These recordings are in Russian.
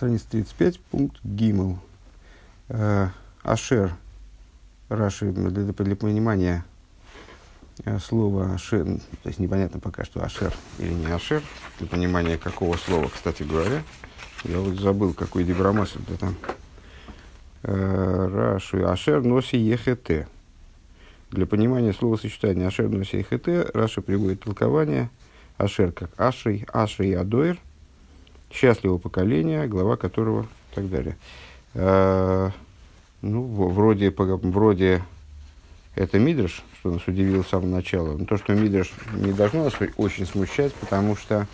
страница 35, пункт Гимл. Э, Ашер. Раши, для, для понимания э, слова Ашер, то есть непонятно пока, что Ашер или не Ашер, для понимания какого слова, кстати говоря. Я вот забыл, какой дибрамас это там. Э, Раши. Ашер носи ехете. Для понимания слова сочетания Ашер носи ехете Раша приводит толкование Ашер как Ашей, Ашей Адоир – счастливого поколения, глава которого и так далее. А, ну, вроде, вроде это Мидрш, что нас удивило с самого начала. Но то, что Мидрш не должно нас очень смущать, потому что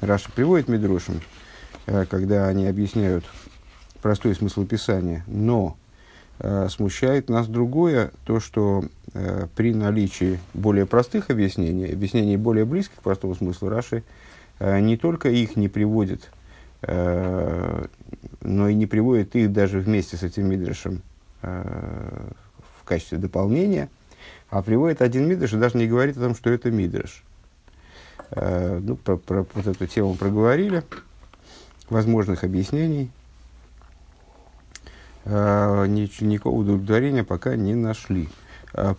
Раша приводит Мидрушем, э, когда они объясняют простой смысл Писания. Но э, смущает нас другое, то, что э, при наличии более простых объяснений, объяснений более близких к простому смыслу Раши, не только их не приводит но и не приводит их даже вместе с этим мидрашем э, в качестве дополнения, а приводит один мидраш и даже не говорит о том, что это мидраш. Э, ну, про, про вот эту тему проговорили, возможных объяснений. Никакого удовлетворения пока не нашли.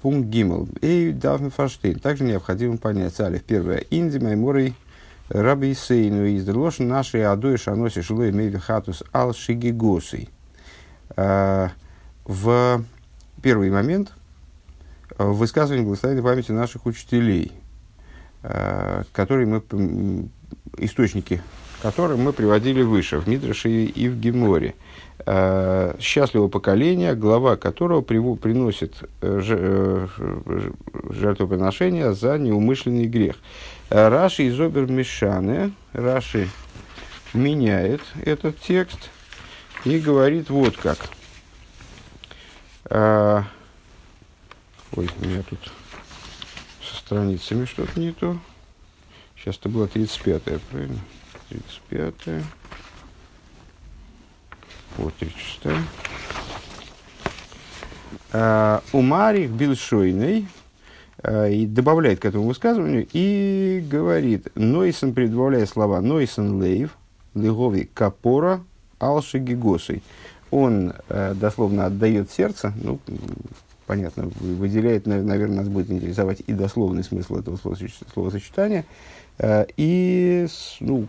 Пункт Гиммел. Эй, Дафн Фаштейн. Также необходимо понять. Алиф. Первое. Инди Майморей Раби Сейну из Дрелошин наши адой шаноси шилой меви хатус ал шигигосой. А, в первый момент в высказывании благословенной памяти наших учителей, а, которые мы, источники которые мы приводили выше, в Мидраше и в Геморе. А, Счастливого поколения, глава которого приносит э, э, жертвоприношение за неумышленный грех. Раши из Обер Раши меняет этот текст и говорит вот как. А, ой, у меня тут со страницами что-то не то. Сейчас это было 35-е, правильно? 35-е. Вот, 36-е. А, Умарих Билшойный Э, и добавляет к этому высказыванию и говорит, Нойсон, прибавляя слова Нойсон Лейв, Легови Капора, Алши Гигосой. Он э, дословно отдает сердце, ну, понятно, выделяет, наверное, нас будет интересовать и дословный смысл этого словосочетания, э, и ну,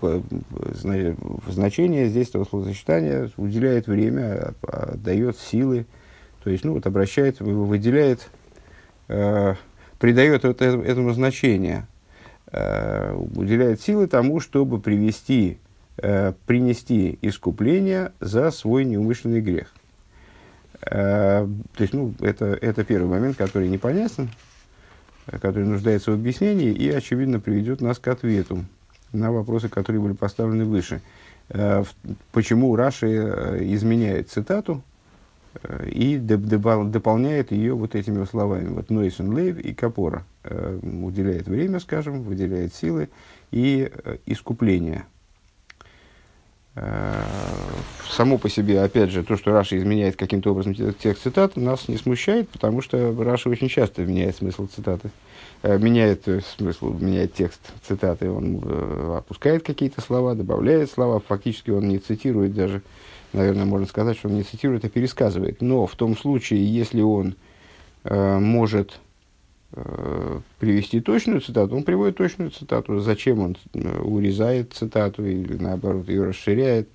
значение здесь этого словосочетания уделяет время, дает силы, то есть, ну, вот обращает, выделяет придает это, этому значение, э, уделяет силы тому, чтобы привести, э, принести искупление за свой неумышленный грех. Э, то есть, ну, это, это первый момент, который непонятен, который нуждается в объяснении и, очевидно, приведет нас к ответу на вопросы, которые были поставлены выше. Почему Раши изменяет цитату, и дополняет ее вот этими словами. Вот נותן לב и כפרה э, уделяет время, скажем, выделяет силы и э, искупление. Само по себе, опять же, то, что Раши изменяет каким-то образом текст цитаты, нас не смущает, потому что Раши очень часто меняет смысл цитаты. Меняет смысл, меняет текст цитаты. Он опускает какие-то слова, добавляет слова. Фактически он не цитирует даже наверное, можно сказать, что он не цитирует, а пересказывает. Но в том случае, если он э, может э, привести точную цитату, он приводит точную цитату. Зачем он э, урезает цитату или, наоборот, ее расширяет,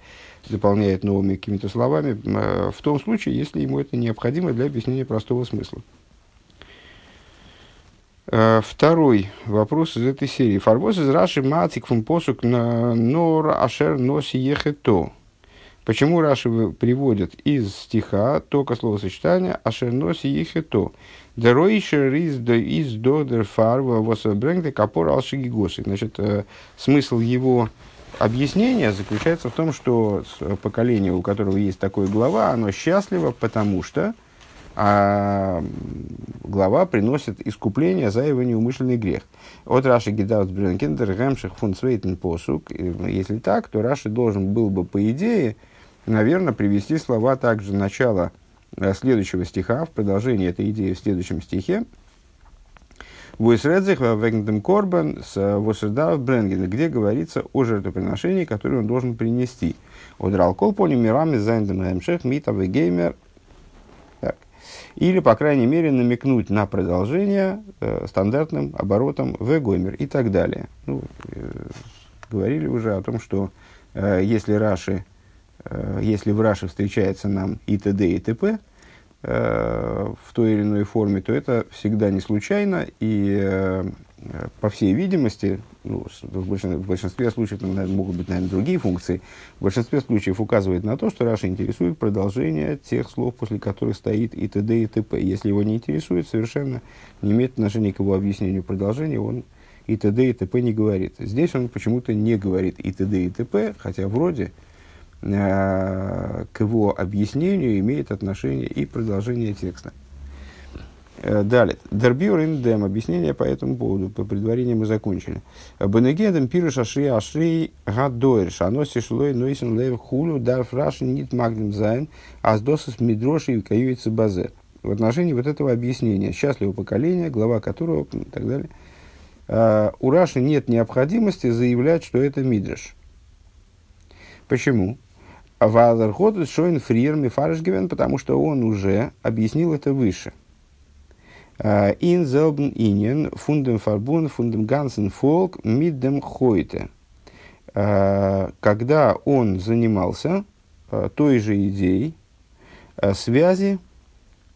заполняет новыми какими-то словами, э, в том случае, если ему это необходимо для объяснения простого смысла. Э, второй вопрос из этой серии. Фарбос из Раши Мацик фун посук на нор ашер носи ехето. Почему Раши приводит из стиха только словосочетание «Ашерноси ехето». Деройшер из из додер фарва восбрэнгде капор алшигигосы. Значит, э, смысл его объяснения заключается в том, что поколение, у которого есть такой глава, оно счастливо, потому что а глава приносит искупление за его неумышленный грех. От Раши Гидаут Брюнкендер Гемших фун Свейтен Посук. Если так, то Раши должен был бы, по идее, наверное, привести слова также начала э, следующего стиха, в продолжении этой идеи в следующем стихе. Войсредзих вегнтем корбан с Восердав Бренгена, где говорится о жертвоприношении, которое он должен принести. אדער על כל פנים מרמז זיין דעם המשך מיט א וגומר. Или, по крайней мере, намекнуть на продолжение э, стандартным оборотом וגומר и так далее. Ну, э, говорили уже о том, что э, если Раши, э, если в Раши встречается нам и т.д. и т.п., Э, в той или иной форме, то это всегда не случайно, и э, по всей видимости, ну, в, большинстве, в большинстве случаев наверное, могут быть, наверное, другие функции, в большинстве случаев указывает на то, что Раша интересует продолжение тех слов, после которых стоит и т.д. и т.п. Если его не интересует, совершенно не имеет отношения к его объяснению продолжения, он и т.д. и т.п. не говорит. Здесь он почему-то не говорит и т.д. и т.п., хотя вроде Э, к его объяснению имеет отношение и продолжение текста. Э, далее. Дербюр индем. Объяснение по этому поводу. По предварению мы закончили. בנוגע דעם פירוש אשרי אשרי הדור. שהנשיא שלו נותן לב כולי דארף רש״י ניט מקדים זיין. אז דאס איז מדרש וכיוצא בזה. В отношении вот этого объяснения. Счастливого поколения, глава которого и так далее. Э, у Раши нет необходимости заявлять, что это мидраш. Почему? ווייל ער האט שוין פריער מפרש געווען, потому что он уже объяснил это выше. Ин зелбен инен фундем фарбун фундем гансен фолк миддем хойте. Когда он занимался а, той же идеей связи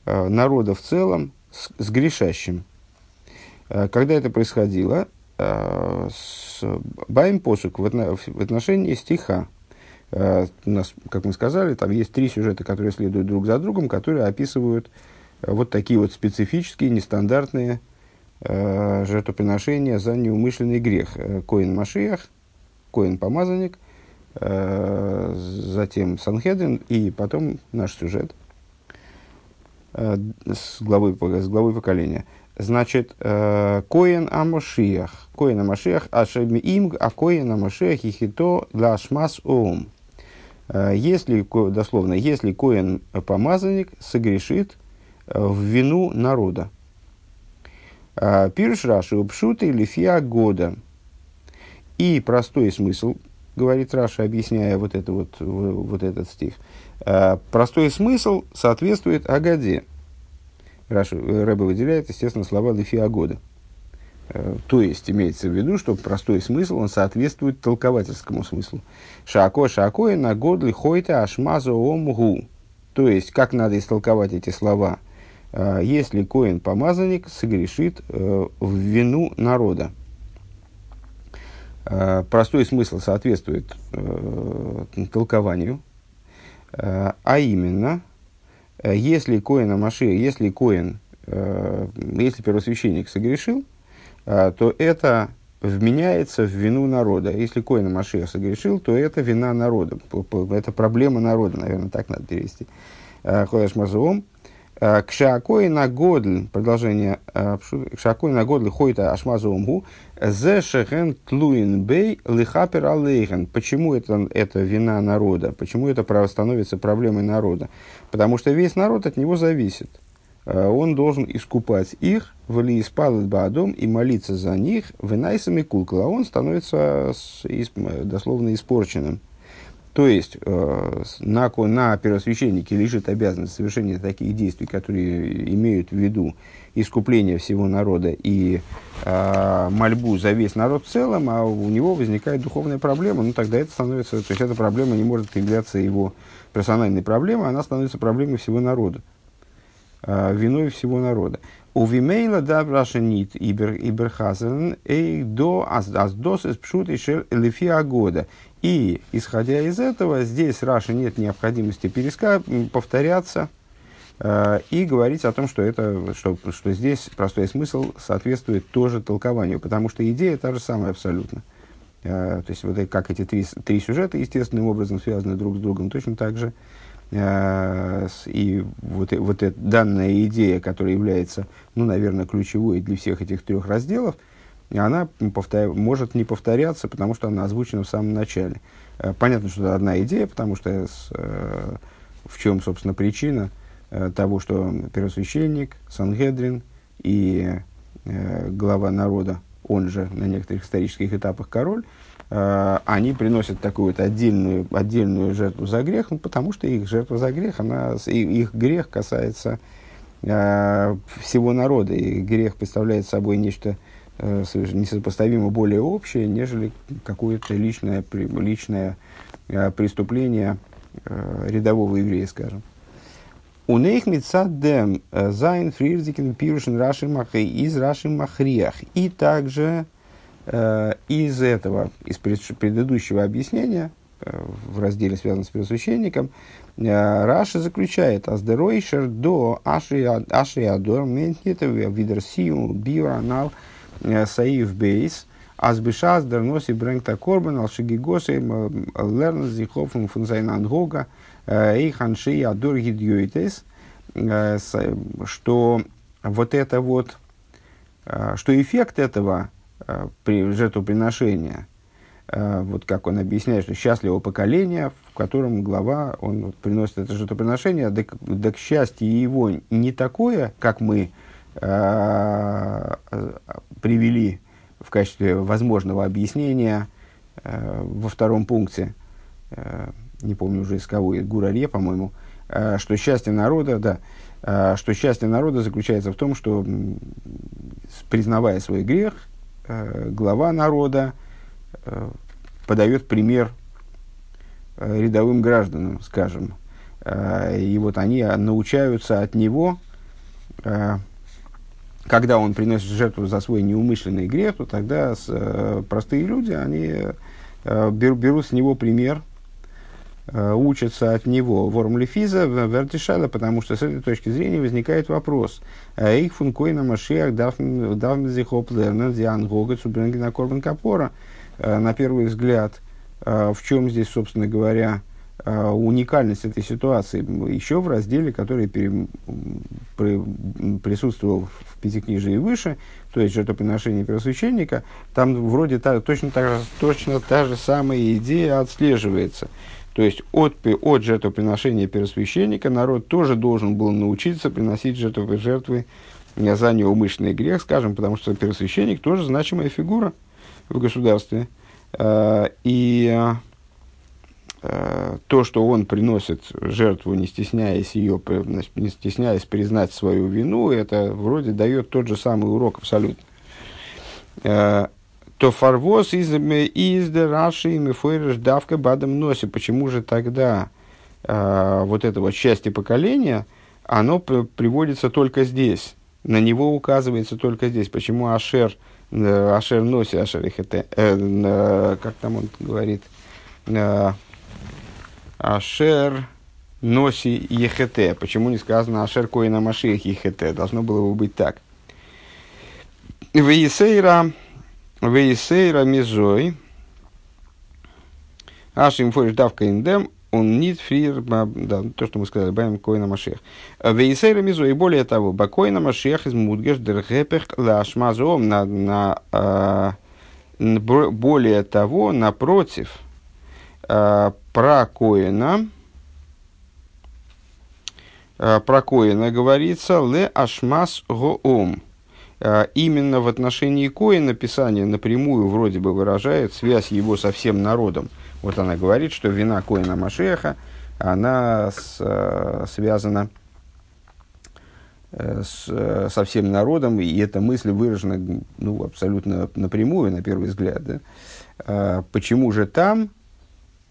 народа в целом с, с грешащим. Когда это происходило, с Байм посук в отношении стиха, Э, у нас, как мы сказали, там есть три сюжета, которые следуют друг за другом, которые описывают э, вот такие вот специфические, нестандартные э, жертвоприношения за неумышленный грех. Коин Машиях, Коин Помазанник, э, затем Санхедрин и потом наш сюжет э, с, главой, с главой поколения. Значит, э, Коин Амошиях, Коин Амошиях, Ашеми им, а Коин Амошиях и хито для Шмас Оум. Э, если, дословно, если коин помазанник согрешит э, в вину народа. Э, פירש רש״י ופשוטו לפי האגדה. И простой смысл, говорит Раши, объясняя вот, это вот, вот этот стих. Простой смысл соответствует Агаде. Раши, Ребе выделяет, естественно, слова לפי האגדה. Э, то есть, имеется в виду, что простой смысл, он соответствует толковательскому смыслу. Шако шако и на годли хойта ашмазо омгу. То есть, как надо истолковать эти слова? Э, если коин помазанник согрешит э, в вину народа. Простой смысл соответствует толкованию, а именно, если коин Амаши, если коин, если первосвященник согрешил, а, то это вменяется в вину народа. Если Коина Машех согрешил, то это вина народа. Это проблема народа, наверное, так надо перевести. А, Ходаш Мазуом. А, Кшакой на годль, продолжение, Кшакой на годль хойта ашмазуомгу, зе шехен тлуин бей лихапер алейхен. Почему это, это вина народа? Почему это становится проблемой народа? Потому что весь народ от него зависит. Э, он должен искупать их, вали испалит баадом и молиться за них, вынайсами кулкала, он становится дословно испорченным. То есть э, на, на первосвященнике лежит обязанность совершения таких действий, которые имеют в виду искупление всего народа и э, мольбу за весь народ в целом, а у него возникает духовная проблема, ну тогда это становится, то есть эта проблема не может являться его персональной проблемой, она становится проблемой всего народа. Э, виной всего народа. У Вимейла да нит иберхазен эй до аздос из пшут и лифия года. И, исходя из этого, здесь Раши нет необходимости переска повторяться э, и говорить о том, что, это, что, что здесь простой смысл соответствует тоже толкованию, потому что идея та же самая абсолютно. Э, то есть, вот как эти три, три сюжета естественным образом связаны друг с другом, точно так же Э, и вот, вот эта данная идея, которая является, ну, наверное, ключевой для всех этих трех разделов, она повтор... может не повторяться, потому что она озвучена в самом начале. Э, понятно, что это одна идея, потому что с, э, в чем, собственно, причина того, что первосвященник, Сангедрин и э, глава народа, он же на некоторых исторических этапах король, э, они приносят такую вот отдельную, отдельную жертву за грех, ну, потому что их жертва за грех, она, их грех касается э, всего народа, и грех представляет собой нечто э, несопоставимо более общее, нежели какое-то личное, личное э, преступление э, рядового еврея, скажем. У них э, зайн фрирзикен пирушен раши махей из раши махриях. И также э, из этого, из предыдущего объяснения, э, в разделе, связанном с первосвященником, э, Раша заключает «Аздеройшер до ашиадор ментнитов видерсию биоанал э, саив бейс» Азбишас дерноси брэнгта корбан алшигигосы лернс зихофм фунзайнан гога – Эйханши Адор Гидьюитес, э, что вот это вот, э, что эффект этого э, при жертвоприношения, вот как он объясняет, что счастливого поколения, в котором глава, он приносит это жертвоприношение, да, да к счастью его не такое, как мы э, привели в качестве возможного объяснения э, во втором пункте, э, не помню уже из кого, из Гураре, по-моему, э, что счастье народа, да, э, что счастье народа заключается в том, что, признавая свой грех, э, глава народа подает пример рядовым гражданам, скажем. И вот они научаются от него, когда он приносит жертву за свой неумышленный грех, то тогда простые люди, они берут с него пример – Э, учатся от него ворм лефиза вертишала, потому что с этой точки зрения возникает вопрос. Их функойна машиах давмзихоп лернер диан гога цубренгена корбан капора. Э, на первый взгляд, э, в чем здесь, собственно говоря, уникальность этой ситуации еще в разделе, который пере, при, присутствовал в и выше, то есть жертвоприношение первосвященника, там вроде та, точно, та, точно та же самая идея отслеживается. То есть от, от жертвоприношения первосвященника народ тоже должен был научиться приносить жертвы, жертвы за неумышленный грех, скажем, потому что первосвященник тоже значимая фигура в государстве. А, и а, то, что он приносит жертву, не стесняясь ее, не стесняясь признать свою вину, это вроде дает тот же самый урок абсолютно. То фарвоз из, из Раши и Мефойреш давка бадам носи. Почему же тогда э, вот это вот счастье поколения, оно приводится только здесь? На него указывается только здесь. Почему Ашер, э, Ашер носи, Ашер ихете, э, э, как там он говорит, э, Ашер носи ехете. Почему не сказано Ашер коина машиях ехете? Должно было бы быть так. Вейсейра Вейсейра мизой. Ашим фориш давка индем. Он нит фрир, да, то, что мы сказали, баем коина машех. Вейсейра мизой. Более того, бакоина машех из мудгеш дерхепех лашмазом на, на, а, более того, напротив, а, про коина, а, про коина говорится ле ашмас гоом. А, именно в отношении Коина Писание напрямую вроде бы выражает связь его со всем народом. Вот она говорит, что вина Коина Машеха, она с, э, связана э, с, со всем народом, и эта мысль выражена ну, абсолютно напрямую, на первый взгляд. Да? А, почему же там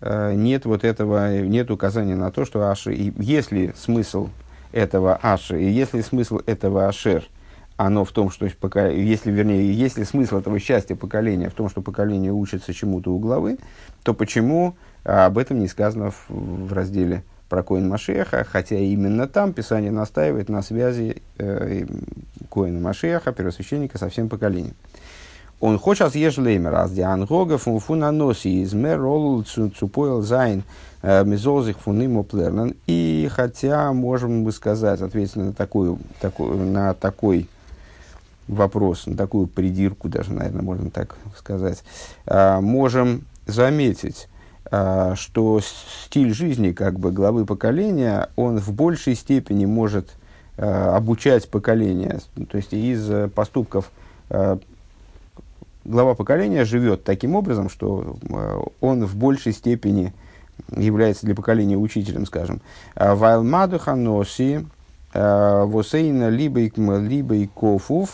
э, нет вот этого, нет указания на то, что Аши, если смысл этого Аши, и если смысл этого Ашер – оно в том, что если, вернее, если смысл этого счастья поколения в том, что поколение учится чему-то у главы, то почему а, об этом не сказано в, в разделе про Коин Машеха, хотя именно там Писание настаивает на связи э, Коина Машеха, первосвященника, со всем поколением. און כאטש יש לומר, אז די הנהגה פון א נשיא איז מער ролл צו פועל זיין э, מ׳זאל זיך פון אים אפלערנען. И хотя, можем бы сказать, ответственно на, такую, такую, на такой вопрос, на такую придирку даже, наверное, можно так сказать, а, можем заметить, а, что стиль жизни как бы главы поколения, он в большей степени может а, обучать поколение. То есть из поступков глава поколения живет таким образом, что он в большей степени является для поколения учителем, скажем. Вайлмаду ханоси восейна либо и кофув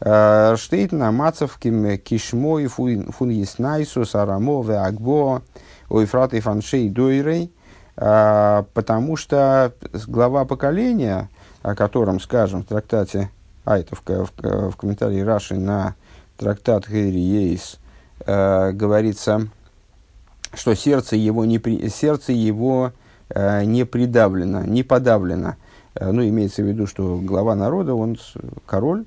штейт на мацавким кишмой фун еснайсу сарамо ве агбо ойфрат и фаншей дойрей, потому что глава поколения, о котором, скажем, в трактате, а это в, в, в комментарии Раши на трактат Гейри Ейс, говорится, что сердце его не, сердце его, э, не придавлено, не подавлено. Э, ну, имеется в виду, что глава народа, он король, э,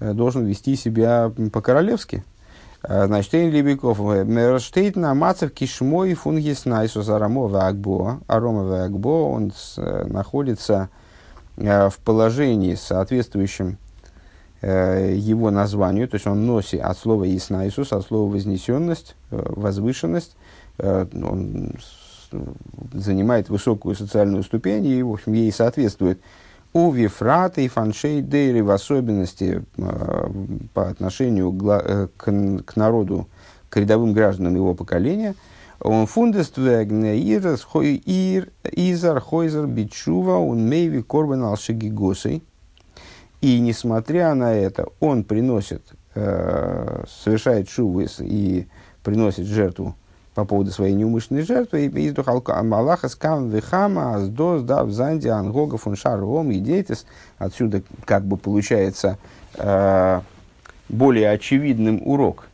должен вести себя по-королевски. Э, значит, Эйн Либиков, э, Мерштейт на Мацев Кишмой Фунгис Найсус Арамо Вагбо, Арома Вагбо, он с, э, находится э, в положении, соответствующем э, его названию, то есть он носит от слова Иснайсус, от слова вознесенность, э, возвышенность, Э, он занимает высокую социальную ступень и, в общем, ей соответствует. У Вифрата и Фаншей Дейри в особенности э, по отношению к, к, народу, к рядовым гражданам его поколения, он фундест ир изар хойзер бичува он мейви корбан алшигигосой. И несмотря на это, он приносит, э, совершает шувы и приносит жертву по поводу своей неумышленной жертвы, и из Аллаха скам вихама, аздос, да, в занде, ангога, фуншар, ом, и. Отсюда как бы получается э, более очевидным урок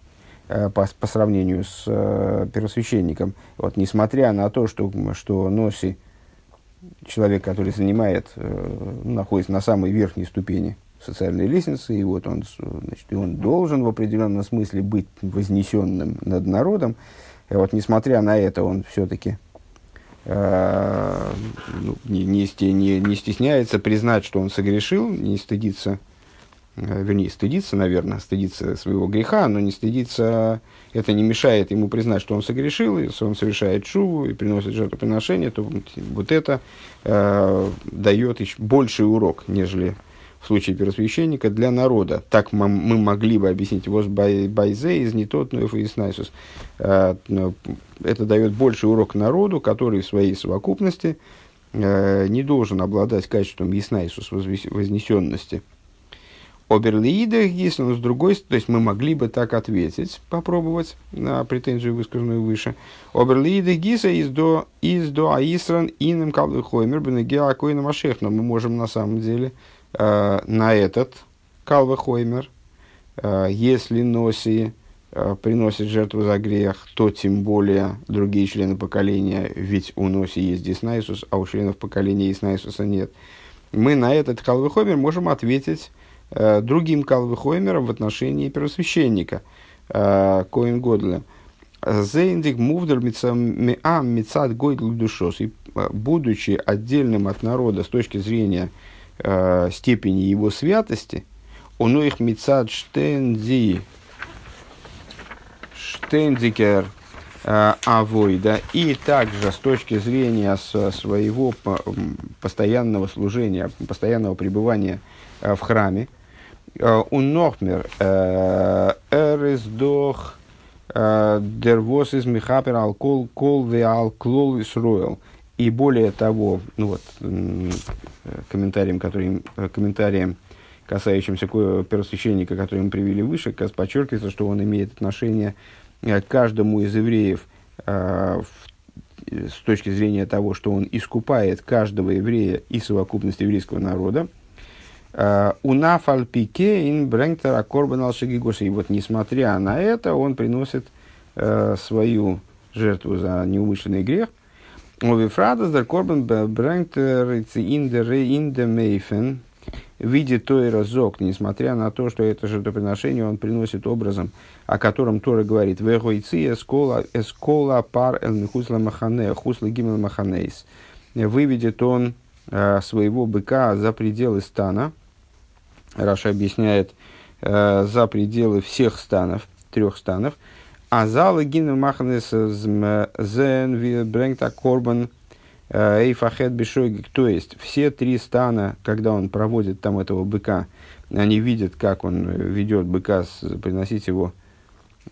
э, по, по сравнению с э, первосвященником. Вот, несмотря на то, что, что Носи, человек, который занимает, э, находится на самой верхней ступени социальной лестницы, и вот он, значит, и он должен в определенном смысле быть вознесенным над народом, и вот, несмотря на это, он все-таки э, ну, не, не, не, не стесняется признать, что он согрешил, не стыдится, э, вернее, стыдится, наверное, стыдится своего греха, но не стыдится, это не мешает ему признать, что он согрешил, если он совершает шуву и приносит жертвоприношение, то вот это э, дает еще больший урок, нежели в случае первосвященника для народа. Так мы, могли бы объяснить его байзе из не тот, но и снайсус. Это дает больший урок народу, который в своей совокупности э, не должен обладать качеством еснайсус вознесенности. Оберлиидах, если он с другой стороны, то есть мы могли бы так ответить, попробовать на претензию, высказанную выше. Оберлиидах гиса из до из до аисран иным калвихоймер бенегеа акойна машех, но мы можем на самом деле э, на этот Калвахоймер, э, если Носи э, приносит жертву за грех, то тем более другие члены поколения, ведь у Носи есть Диснайсус, а у членов поколения Диснайсуса нет. Мы на этот Калвахоймер можем ответить э, другим Калвахоймером в отношении первосвященника э, Коин Годля. Зейндик мувдер мицад гойдл душос. И э, будучи отдельным от народа с точки зрения э, степени его святости, он их мецад штензи, штензикер э, авойда, и также с точки зрения своего постоянного служения, постоянного пребывания э, в храме, э, он нохмер эрездох дервос из михапер алкол кол ве алклол исруэл. И более того, ну вот, комментарием, который, комментарием, касающимся первосвященника, который мы привели выше, подчеркивается, что он имеет отношение э, к каждому из евреев э, с точки зрения того, что он искупает каждого еврея и совокупность еврейского народа. Э, Унафальпике ин брengтер акорбан И вот несмотря на это, он приносит свою жертву за неумышленный грех – Овифрадас дер корбан брэнгт инде мейфен в виде той разок, несмотря на то, что это жертвоприношение он приносит образом, о котором Тора говорит, «Вегойци эскола, эскола пар эл хусла махане, хусла гимел маханейс». Выведет он э, своего быка за пределы стана, Раша объясняет, э, за пределы всех станов, трех станов, а залы гимн маханес зен брэнгта корбан Эйфахет Бешойгик, то есть все три стана, когда он проводит там этого быка, они видят, как он ведет быка, приносить его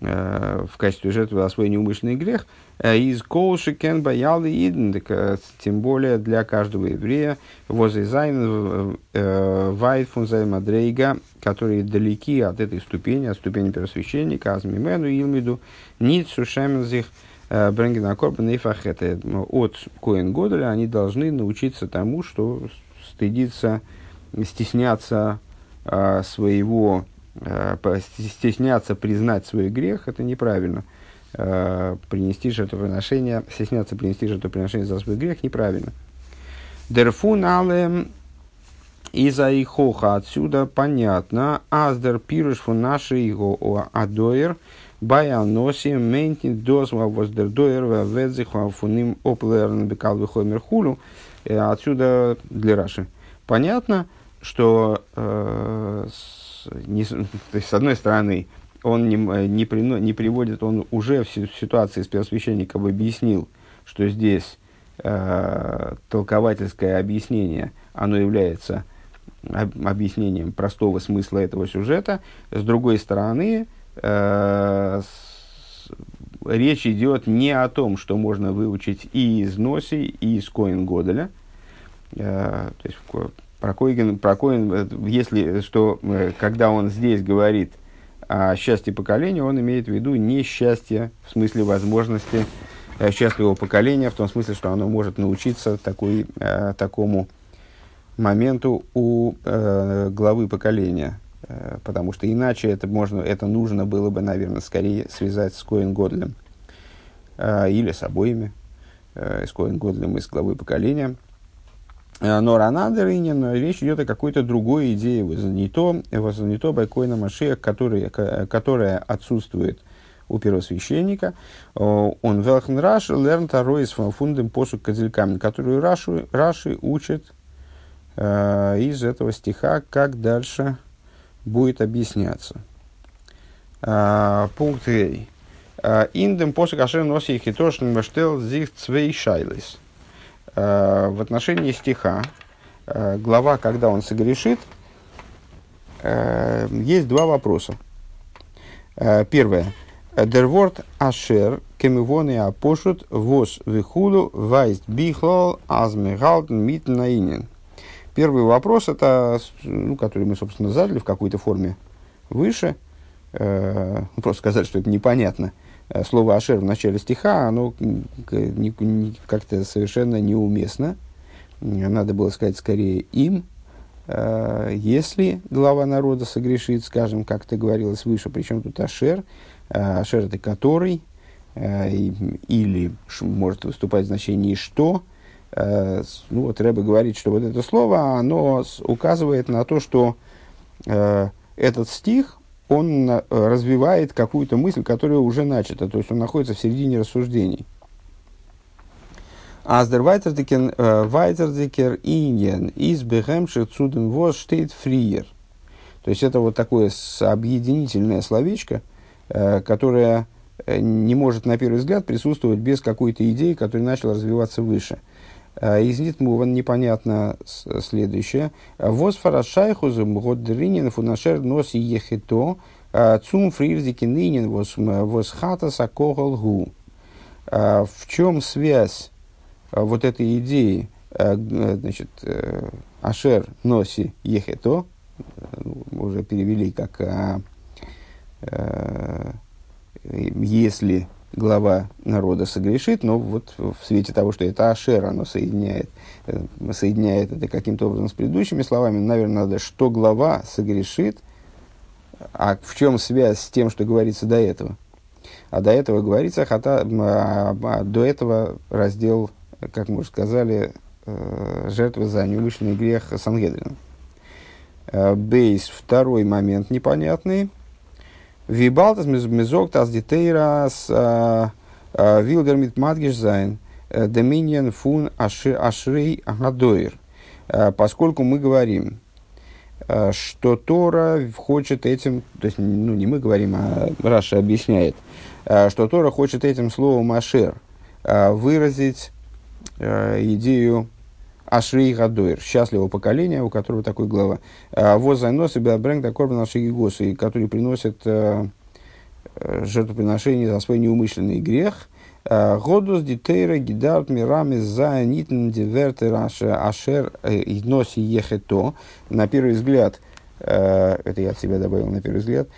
Э, в качестве жертвы за свой неумышленный грех, э, из колши кен баял иден, э, тем более для каждого еврея, возле зайн вайт фунзай мадрейга, которые далеки от этой ступени, от ступени первосвященника, азмимену илмиду, нит сушемензих, бренгена корбан и фахета. От Коэн Годеля они должны научиться тому, что стыдиться, стесняться своего Э, стесняться признать свой грех, это неправильно. Э, принести жертвоприношение, стесняться принести жертвоприношение за свой грех, неправильно. Дерфун алем из-за ихоха отсюда понятно. Аздер пируш фу наши его адоер бая носи ментин дозва воздердоер ведзих фуним оплерн бекал вихомер хулу. Э, отсюда для Раши. Понятно, что э, не, то есть, с одной стороны, он не, не, при, не приводит, он уже в ситуации с первосвященником объяснил, что здесь э, толковательское объяснение, оно является об, объяснением простого смысла этого сюжета. С другой стороны, э, с, речь идет не о том, что можно выучить и из Носи, и из Коин Годеля. Э, то есть, про Коин, про Коин, э, если, что, э, когда он здесь говорит о счастье поколения, он имеет в виду не счастье в смысле возможности э, счастливого поколения, в том смысле, что оно может научиться такой, э, такому моменту у э, главы поколения. Потому что иначе это, можно, это нужно было бы, наверное, скорее связать с Коин Годлем или с обоими, с Коин Годлем и с главой поколения – но Ранадер но речь идет о какой-то другой идее вознито, вознито Байкойна Машея, которая, которая отсутствует у первосвященника. Он Велхен Раш Лерн Таройс фундем посук кадзельками, которую Раши, Раши учит э, из этого стиха, как дальше будет объясняться. Э, пункт. Э, Индем посук ашер носи хитошн маштел зих цвей шайлис. Э, в отношении стиха, э, глава, когда он согрешит, э, есть два вопроса. Первое. Дерворт ашер кемивоны апошут вос вихулу вайст бихлол азмегалден митнаинин. Первый вопрос, это, ну, который мы, собственно, задали в какой-то форме выше. Э, просто сказать, что это непонятно. Э, слово «ашер» в начале стиха, оно как-то совершенно неуместно. Надо было сказать скорее «им», э, если глава народа согрешит, скажем, как ты говорилось выше, причем тут «ашер», э, «ашер» это «который», или может выступать в значении «что», ну вот Рэбе говорит, что вот это слово, оно указывает на то, что этот стих, он э, развивает какую-то мысль, которая уже начата, то есть он находится в середине рассуждений. Аздер вайтердикер э, иньен из бехемши цудем воз штейт фриер. То есть это вот такое объединительное словечко, э, которое не может на первый взгляд присутствовать без какой-то идеи, которая начала развиваться выше – из Нитмуван непонятно следующее. Воз фарашайхузом годдринин фунашер носи ехито э, цум фрирзики нынен воз хата сакогал гу. Э, в чем связь вот этой идеи, значит, ашер носи ехито, уже перевели как если глава народа согрешит, но вот в свете того, что это Ашер, оно соединяет, э, соединяет это каким-то образом с предыдущими словами, наверное, надо, что глава согрешит, а в чем связь с тем, что говорится до этого? А до этого говорится, хата, а, а до этого раздел, как мы уже сказали, э, жертвы за неумышленный грех Сангедрина. Э, бейс, второй момент непонятный – Вибалтас мизок тас дитейрас вилдер мит мадгиш зайн доминион фун ашрей гадоир. Поскольку мы говорим, что Тора хочет этим, то есть, ну, не мы говорим, а Раша объясняет, что Тора хочет этим словом «ашер» выразить идею Ашрей Гадойр, счастливого поколения, у которого такой глава. Воз занос и Беабрэнг Дакорбан Ашигигосы, который приносит жертвоприношение за свой неумышленный грех. Годус дитейра гидарт мирами за нитн дивертер ашер носи ехето. На первый взгляд, это я от себя добавил на первый взгляд,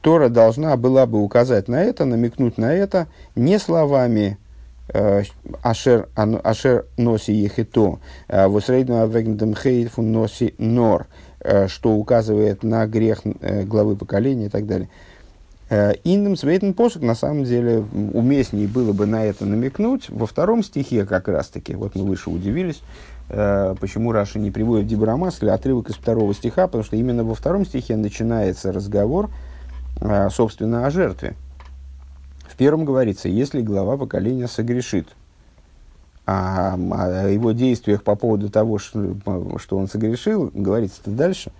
Тора должна была бы указать на это, намекнуть на это не словами Э, ашер, ашер носи ехито, э, восрейдну авегндем хейфу носи нор, э, что указывает на грех главы поколения и так далее. Индем свейтен посок, на самом деле, уместнее было бы на это намекнуть во втором стихе как раз-таки. Вот мы выше удивились, почему Раша не приводит Дибрамас или отрывок из второго стиха, потому что именно во втором стихе начинается разговор, собственно, о жертве. В первом говорится, если глава поколения согрешит, а о его действиях по поводу того, что, что он согрешил, говорится-то дальше.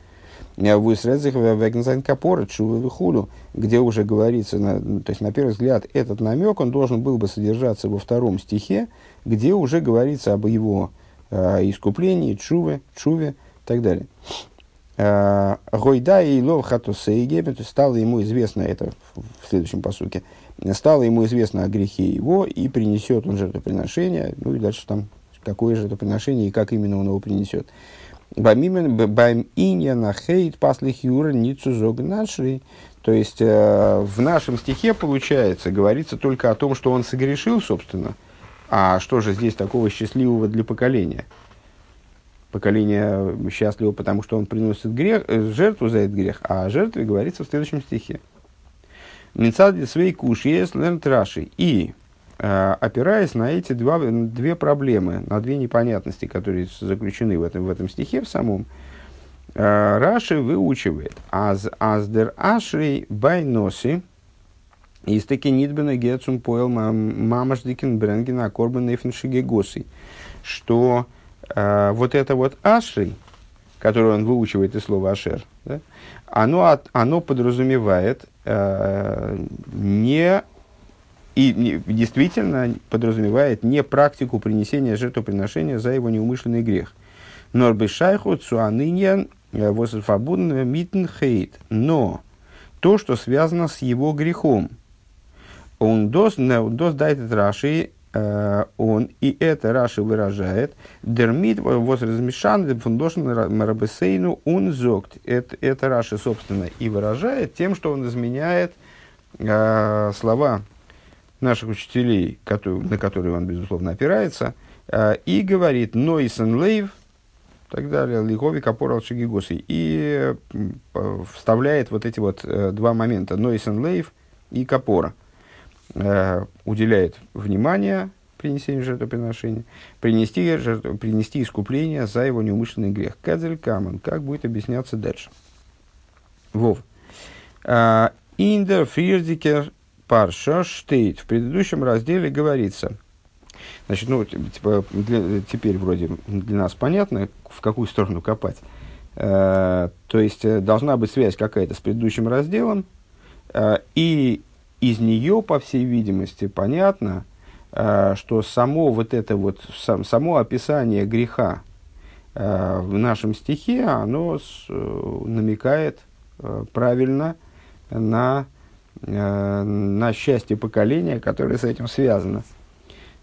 где уже говорится, на, то есть на первый взгляд этот намек, он должен был бы содержаться во втором стихе, где уже говорится об его э, искуплении, чуве, чуве и так далее. Э, Гойда и лов хатусейге, стало ему известно это в следующем посуке, стало ему известно о грехе его, и принесет он жертвоприношение, ну и дальше там какое жертвоприношение и как именно он его принесет. Бам инья на хейт паслих юра ницу зог нашей. То есть э, в нашем стихе получается, говорится только о том, что он согрешил, собственно. А что же здесь такого счастливого для поколения? Поколение счастливо, потому что он приносит грех, э, жертву за этот грех, а о жертве говорится в следующем стихе. Мецади свей куш есть раши. И э, опираясь на эти два, две проблемы, на две непонятности, которые заключены в этом, в этом стихе в самом, э, Раши выучивает аз аздер ашрей байноси из таки нидбена гецум поел мамаш дикен бренген акорбен госи, что э, вот это вот ашрей, которое он выучивает из слова ашер, да, оно, оно подразумевает э, не и не, действительно подразумевает не практику принесения жертвоприношения за его неумышленный грех. Норбешайху цуаныньян э, восфабун митн хейт. Но то, что связано с его грехом, он дос, дос дает раши Э, он, и это Раши выражает, дермит возразмешан фундошен марабесейну он зогт. Это, это Раши, собственно, и выражает тем, что он изменяет э, слова наших учителей, который, на которые он, безусловно, опирается, э, и говорит «нойсен лейв», так далее, Лигови Капорал Шигигосы, и э, вставляет вот эти вот э, два момента, Нойсен Лейв и Капора – э, уделяет внимание принесению жертвоприношения, принести, жертв, принести искупление за его неумышленный грех. Кадзель Каман, как будет объясняться дальше. Вов. А, Индер Фирдикер Парша Штейт. В предыдущем разделе говорится, значит, ну, типа, для, теперь вроде для нас понятно, в какую сторону копать. Uh, то есть э, должна быть связь какая-то с предыдущим разделом, uh, и из нее, по всей видимости, понятно, э, что само вот это вот, само описание греха э, в нашем стихе, оно э, намекает правильно на, на счастье поколения, которое с этим связано.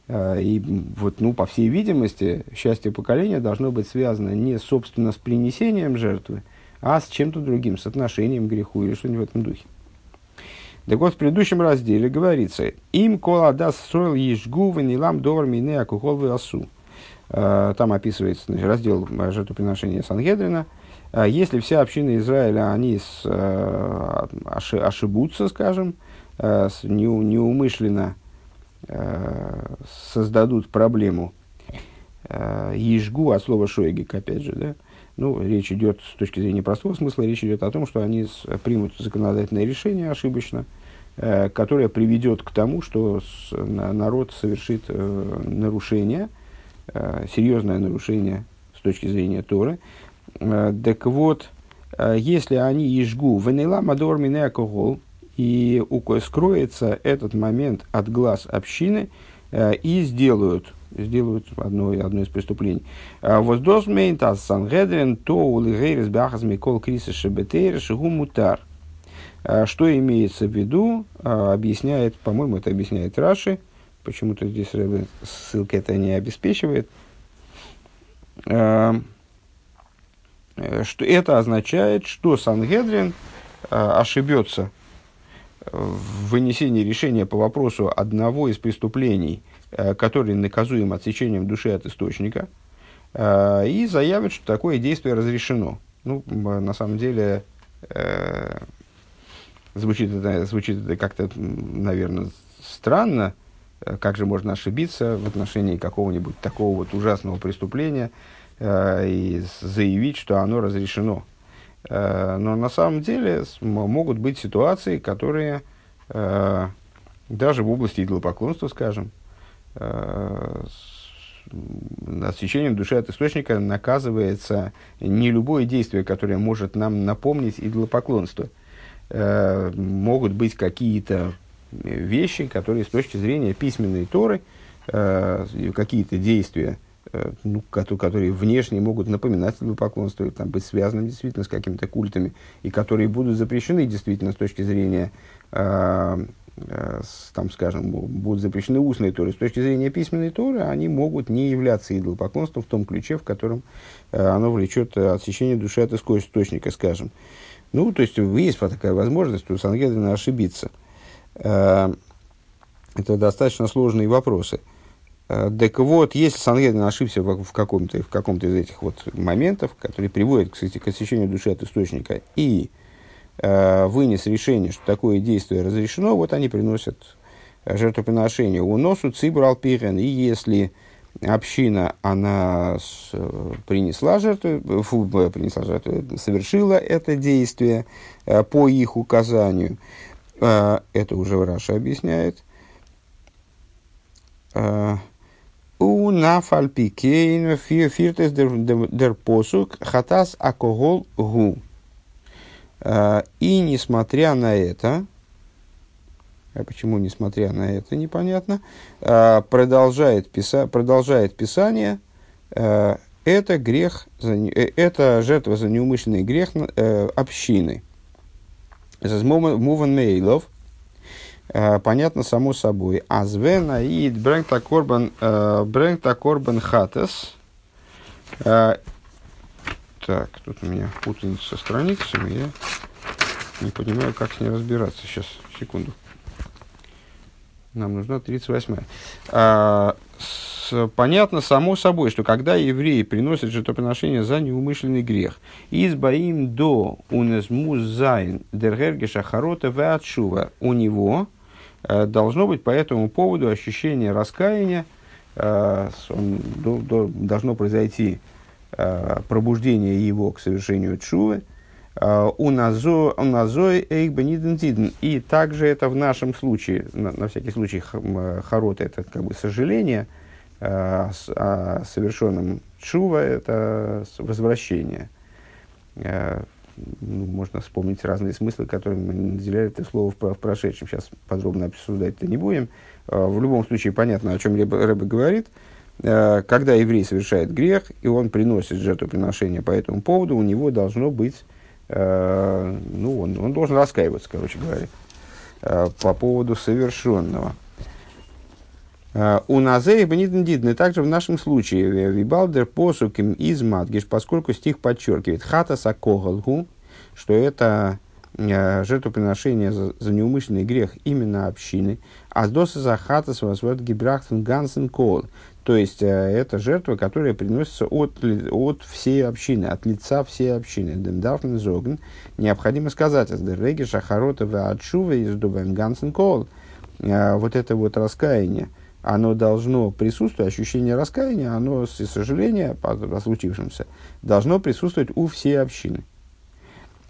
И вот, ну, по всей видимости, счастье поколения должно быть связано не, собственно, с принесением жертвы, а с чем-то другим, с отношением к греху или что-нибудь в этом духе. Так вот, в предыдущем разделе говорится, им кола дас строил ешгу ванилам довар мине акухол асу. Э, там описывается значит, раздел жертвоприношения Сангедрина. Э, если вся община Израиля, они с, э, ошибутся, скажем, неумышленно создадут проблему ежгу от слова шойгик, опять же, да, ну, речь идет с точки зрения простого смысла, речь идет о том, что они примут законодательное решение ошибочно, Э, которая приведет к тому, что народ совершит э, нарушение, э, серьезное нарушение с точки зрения Торы. Так вот, если они ежгу венела мадор алкоголь, и скроется этот момент от глаз общины, и сделают, сделают одно, одно из преступлений. Воздосмейн тас сангедрин то улигейрис бахас микол криса шебетейр шигу мутар. Что имеется в виду, объясняет, по-моему, это объясняет Раши, почему-то здесь ссылка это не обеспечивает, что это означает, что Сангедрин ошибется в вынесении решения по вопросу одного из преступлений, э, который наказуем отсечением души от источника, э, и заявит, что такое действие разрешено. Ну, на самом деле, э, звучит это, звучит это как-то, наверное, странно. Как же можно ошибиться в отношении какого-нибудь такого вот ужасного преступления и заявить, что оно разрешено? Э, но на самом деле могут быть ситуации, которые э, даже в области идолопоклонства, скажем, э, отсечением души от источника наказывается не любое действие, которое может нам напомнить идолопоклонство. Могут быть какие-то вещи, которые с точки зрения письменной Торы, какие-то действия, Э, ну, которые внешне могут напоминать поклонство, или там, быть связанными действительно с какими-то культами, и которые будут запрещены действительно с точки зрения, э, э, там, скажем, будут запрещены устные торы. С точки зрения письменной торы они могут не являться идолопоклонством в том ключе, в котором э, оно влечет отсечение души от источника, скажем. Ну, то есть, есть такая возможность у Сангедрина ошибиться. Э, это достаточно сложные вопросы. Э, так вот, если Сангедрин ошибся в каком-то, в каком-то из этих вот моментов, которые приводят к, к освящению души от источника, и э, вынес решение, что такое действие разрешено, вот они приносят жертвоприношение. Уносу цибр алпирен, и если община, она принесла жертву, фу, принесла жертву, совершила это действие э, по их указанию, э, это уже Раша объясняет, э, у нафальпикейн фиртес дер посук хатас акогол гу. И несмотря на это, почему несмотря на это, непонятно, продолжает, писа, продолжает Писание, это грех, это жертва за неумышленный грех общины. Муван Мейлов – Э, понятно само собой. Азвена и брengта корбан э, брengта корбан хатес. Э, так, тут у меня путаница со страницами. Я не понимаю, как с ней разбираться. Сейчас, секунду. Нам нужна 38 а, с, Понятно само собой, что когда евреи приносят жертвоприношение за неумышленный грех, избаим до унезмуз зайн дергергеша харота веатшува, у него, Э, должно быть по этому поводу ощущение раскаяния, э, должно произойти э, пробуждение его к совершению чувы, у назой эйкбенидентиден. И также это в нашем случае, на, на всякий случай, хорот это как бы сожаление, а совершенном чува это возвращение ну, можно вспомнить разные смыслы, которые мы наделяли это слово в, в прошедшем. Сейчас подробно обсуждать это не будем. В любом случае понятно, о чем Рэбе говорит. Когда еврей совершает грех, и он приносит жертвоприношение по этому поводу, у него должно быть, ну, он, он должен раскаиваться, короче говоря, по поводу совершенного. У Назея Бениден также в нашем случае, Вибалдер посуким из Матгиш, поскольку стих подчеркивает Хата Сакогалгу, что это э, жертвоприношение за, за неумышленный грех именно общины, а с доса за хата свасват гибрахтен гансен кол, то есть э, это жертва, которая приносится от, от всей общины, от лица всей общины. Демдафн зогн. Необходимо сказать, из дереги шахарота в отшува из дубен кол. Э, вот это вот раскаяние, оно должно присутствовать, ощущение раскаяния, оно, и сожаления по, случившемся, должно присутствовать у всей общины.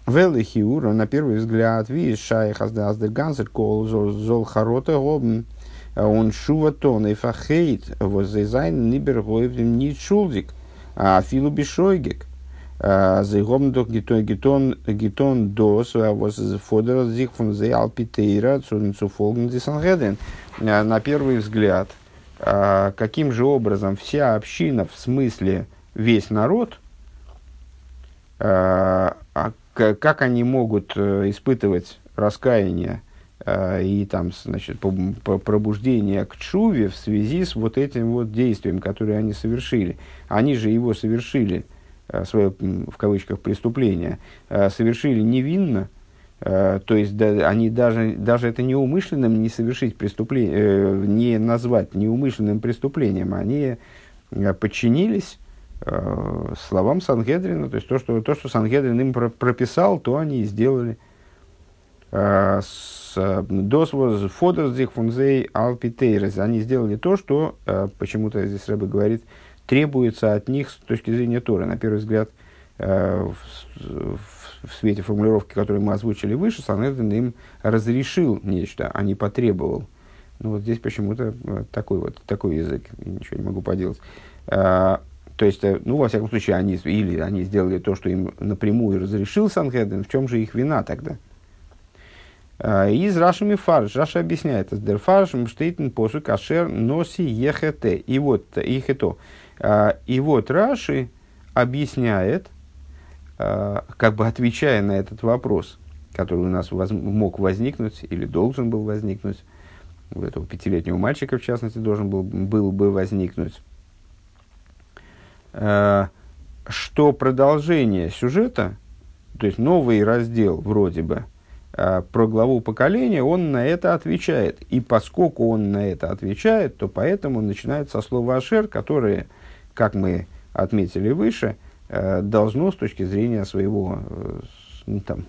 Велихиур, на первый взгляд, видишь, шайх аздер гансер кол зол харота гобн, он шува тон и фахейт, воззайзайн нибер гоевдем нит шулдик, а филу бишойгек. Зайгом до гитон гитон дос, воз фодер зих фон зе алпитейра, цунцу фолген дисангеден. На первый взгляд, а, каким же образом вся община, в смысле весь народ, а, а как они могут э, испытывать раскаяние а, и там, значит, пробуждение к чуве в связи с вот этим вот действием, которое они совершили. Они же его совершили, э, свое, в кавычках, преступление, э, совершили невинно, то есть да, они даже, даже это неумышленным не совершить преступление, не назвать неумышленным преступлением, они подчинились э, словам Сангедрина, то есть то, что, то, что Сангедрин им прописал, то они и сделали. Э, Дос воз фодерзих фунзей алпитейрес. Они сделали то, что э, почему-то здесь Рэбе говорит, требуется от них с точки зрения Торы. На первый взгляд, э, в, свете формулировки, которую мы озвучили выше, Сангедрин им разрешил нечто, а не потребовал. Ну вот здесь почему-то такой вот такой язык, ничего не могу поделать. То есть, э, ну, во всяком случае, они, или они сделали то, что им напрямую разрешил Санхеден, в чем же их вина тогда? А, из Рашами Фарш. Раша объясняет, «Дер фарш мштейтен посук ашер носи ехете». И вот, их это. А, и вот Раши объясняет, как бы отвечая на этот вопрос, который у нас воз, мог возникнуть или должен был возникнуть, у этого пятилетнего мальчика, в частности, должен был, был бы возникнуть, Э, что продолжение сюжета, то есть новый раздел вроде бы, э, про главу поколения, он на это отвечает. И поскольку он на это отвечает, то поэтому начинается со слова «ашер», которое, как мы отметили выше, э, должно с точки зрения своего, ну, там,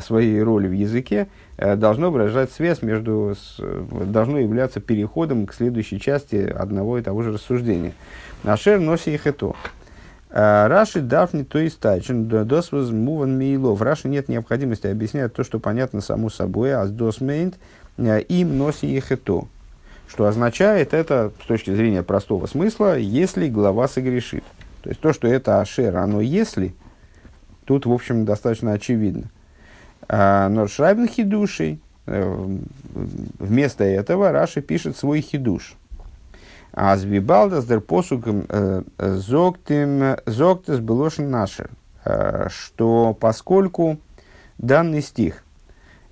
своей роли в языке, должно выражать связь между, должно являться переходом к следующей части одного и того же рассуждения. Ашер носи их это. Раши дафни то есть тайчен, дос возмуван мейлов. Раши нет необходимости объяснять то, что понятно само собой, а дос мейнт э, им носи их это. Что означает это, с точки зрения простого смысла, если глава согрешит. То есть то, что это ашер, оно если, тут, в общем, достаточно очевидно. А, но шрайбен хидушей, э, вместо этого Раши пишет свой хидуш – а с Вибалдас дер посуком э, э, зоктес белошен нашер, э, что поскольку данный стих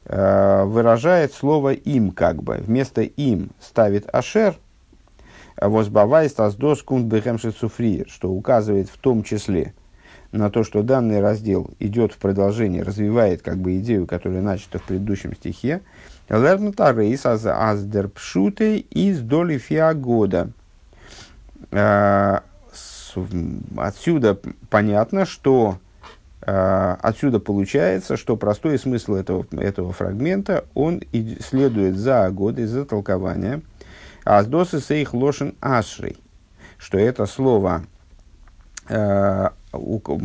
выражает слово им как бы, вместо им ставит ашер, возбавайст аздос кунт бехемши цуфриер, что указывает в том числе на то, что данный раздел идет в продолжение, развивает как бы идею, которая начата в предыдущем стихе, Лернута рейс аз аздерпшуты из доли фиагода. Отсюда понятно, что отсюда получается, что простой смысл этого, этого фрагмента, он следует за годы, за толкование. Аздосы сейх лошен ашрей, что это слово э,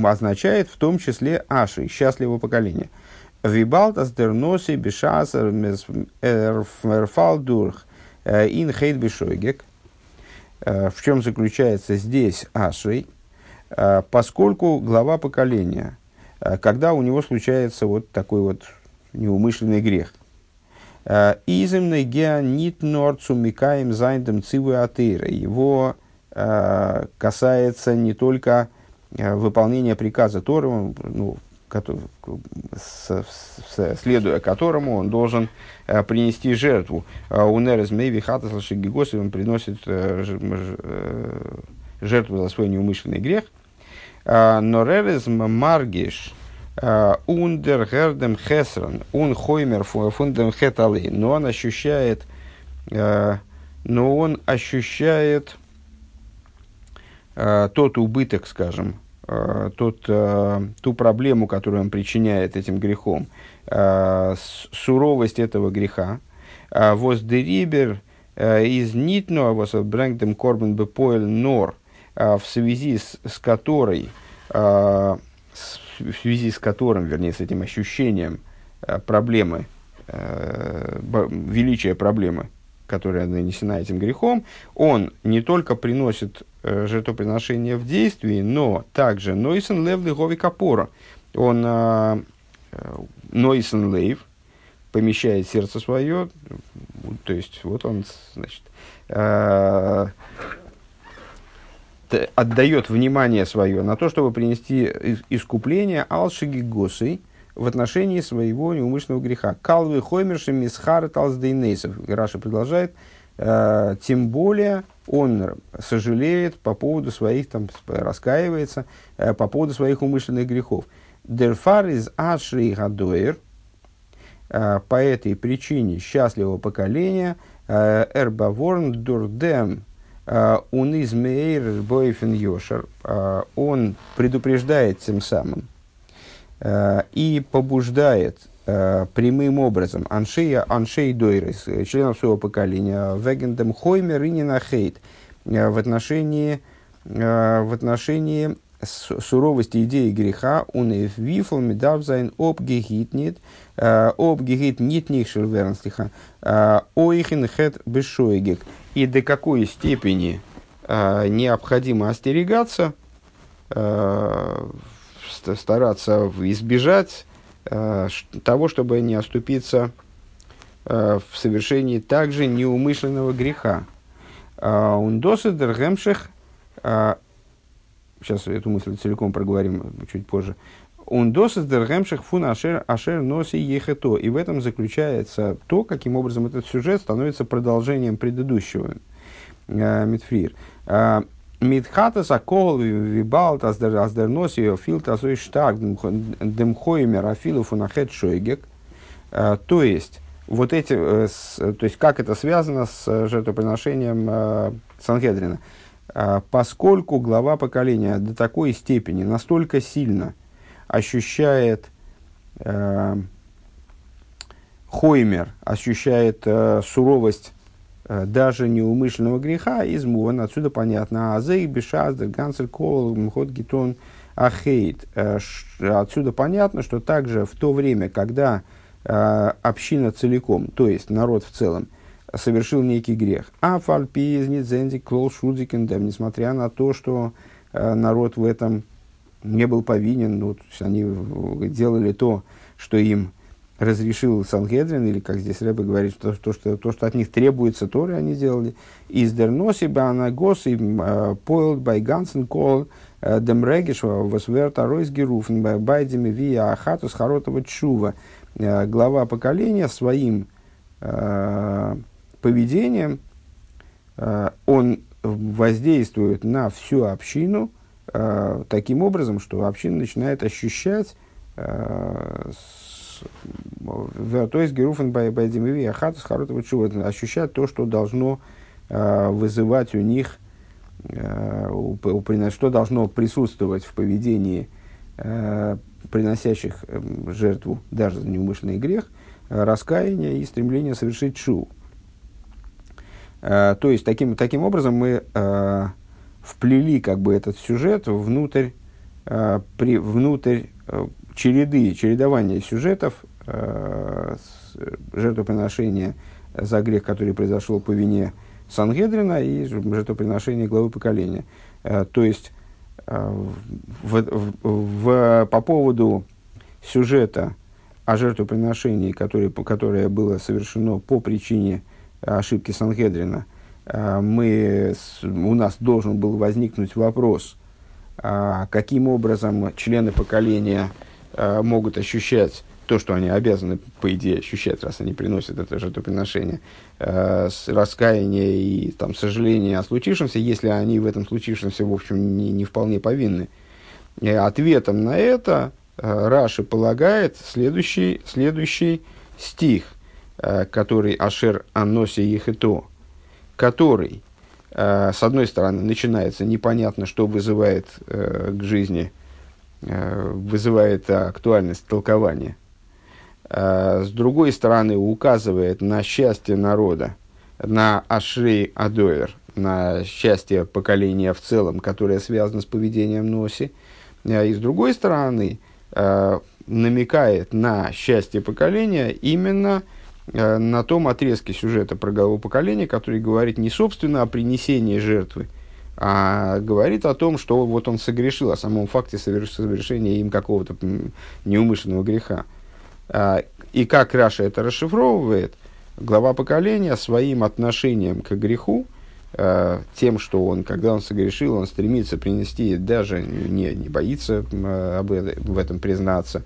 означает в том числе ашрей, счастливого поколения. Вибалтас дерноси бешасер эрфалдурх э, ин хейт бешойгек. Э, в чем заключается здесь ашрей? Э, поскольку глава поколения, когда у него случается вот такой вот неумышленный грех, Иземный геонит норцу микаем зайндем цивы атеира. Его касается не только выполнения приказа Тора, ну, следуя которому он должен э, принести жертву. А у Нерез Мейви Хатас Гигоси он приносит э, жертву за свой неумышленный грех. А, но Ререз Маргиш Ундер Гердем Хесран Ун Хоймер Фундем Хетали. Но он ощущает, но он ощущает тот убыток, скажем, э, тот, э, ту проблему, которую он причиняет этим грехом, э, суровость этого греха. Э, Воздерибер э, из нитно, вас брэнгдем корбен бепоэль нор, э, в связи с, с которой, в связи с которым, вернее, с этим ощущением проблемы, величия проблемы, которая нанесена этим грехом, он не только приносит э, жертвоприношение в действии, но также нойсен лев легови капора. Он э, э, нойсен лейв помещает сердце свое, то есть вот он, значит, э, отдает внимание свое на то, чтобы принести искупление алшиги госой в отношении своего неумышленного греха. Калвы хоймерши мисхар талсдейнейсов. Раша продолжает, э, тем более он сожалеет по поводу своих, там, раскаивается э, по поводу своих умышленных грехов. Дерфар из ашри гадоир, э, по этой причине счастливого поколения, эрбаворн дурдем он из мейр бойфен йошер, он предупреждает тем самым и побуждает прямым образом аншея, аншей дойрес, членов своего поколения, вегендем хоймер и нахейт, в отношении, в отношении суровости идеи греха, он и вифл медавзайн обгегитнит, обгегит нит нихшер вернслиха, оихин хет бешойгек. И до какой степени необходимо остерегаться, стараться избежать того, чтобы не оступиться в совершении также неумышленного греха. Ундосы дергемших сейчас эту мысль целиком проговорим чуть позже. Он досыс дергемших фун ашер, носи ехето. И в этом заключается то, каким образом этот сюжет становится продолжением предыдущего. Э, Митфрир. Э, Митхата сакол вибалт аздерноси филт азой штаг демхоймер афилу фунахет шойгек. Э, то есть, вот эти, то есть, как это связано с жертвоприношением Санхедрина. А, поскольку глава поколения до такой степени, настолько сильно ощущает э, хоймер, ощущает э, суровость э, даже неумышленного греха, измуан, отсюда понятно, азей, бешаздер, гансер, кол, мхот, гитон, ахейт. Э, отсюда понятно, что также в то время, когда э, община целиком, то есть народ в целом, совершил некий грех. А фальпи из Нидзенди клол шудзикендем, несмотря на то, что э, народ в этом не был повинен, ну, то есть они делали то, что им разрешил Сангедрин, или, как здесь Рэбе говорит, что, то, что, то, что от них требуется Торы, они делали. Из дерноси банагос и пойлд бай гансен кол демрегиш восверта ройс геруфен байдеми вия ахатус харотова чува. Э, глава поколения своим э, поведением э, он воздействует на всю общину э, таким образом, что община начинает ощущать э, то есть Геруфен Байдимиви Ахатус Харутова ощущать то, что должно вызывать у них, что должно присутствовать в поведении приносящих эм, жертву даже за неумышленный грех, раскаяние и стремление совершить. Э, то есть, таким, таким образом мы э, вплели как бы этот сюжет внутрь, э, при, внутрь э, череды, чередования сюжетов э, жертвоприношения за грех, который произошел по вине Сангедрина и жертвоприношения главы поколения. Э, то есть, э, в, в, в, по поводу сюжета о жертвоприношении, которое, которое было совершено по причине ошибки Сангедрина, мы, у нас должен был возникнуть вопрос, а, каким образом члены поколения а, могут ощущать то, что они обязаны, по идее, ощущать, раз они приносят это жертвоприношение, раскаяние и там, сожаление о случившемся, если они в этом случившемся, в общем, не, не вполне повинны. И ответом на это Раши полагает следующий, следующий стих. Э, который Ашер Аноси Ехето, который, э, с одной стороны, начинается непонятно, что вызывает э, к жизни, вызывает актуальность толкования, с другой стороны, указывает на счастье народа, на Ашрей Адоер, на счастье поколения в целом, которое связано с поведением Носи, и с другой стороны, намекает на счастье поколения именно Э, на том отрезке сюжета про голову поколения, который говорит не собственно о принесении жертвы, а говорит о том, что вот он согрешил, о самом факте совершения им какого-то неумышленного греха. И как Раша это расшифровывает, глава поколения своим отношением к греху, тем, что он, когда он согрешил, он стремится принести, даже не, не боится об, в этом признаться,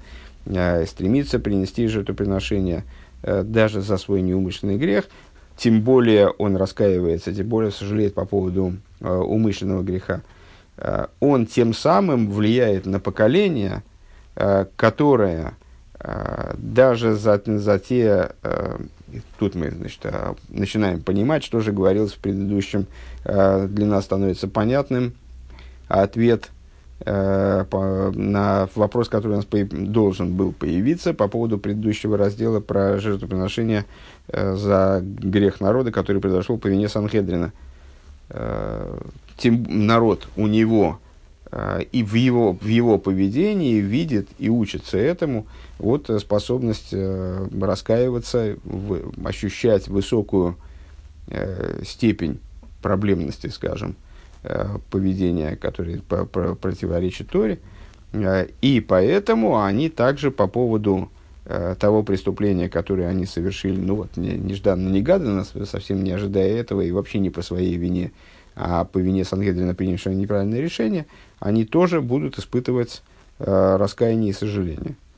стремится принести жертвоприношение даже за свой неумышленный грех, тем более он раскаивается, тем более сожалеет по поводу умышленного греха. Э, он тем самым влияет на поколение, э, которое э, даже за, за те, тут мы значит, начинаем понимать, что же говорилось в предыдущем, для нас становится понятным ответ на вопрос, который у нас должен был появиться по поводу предыдущего раздела про жертвоприношение за грех народа, который произошел по вине Санхедрина тем народ у него э, и в его, в его поведении видит и учится этому вот способность э, раскаиваться, ощущать высокую э, степень проблемности, скажем, э, поведения, которое противоречит Торе. Э, и поэтому они также по поводу э, того преступления, которое они совершили, ну вот, нежданно-негаданно, совсем не ожидая этого и вообще не по своей вине, а по вине Сангедрина принявшего неправильное решение, они тоже будут испытывать э, раскаяние и сожаление.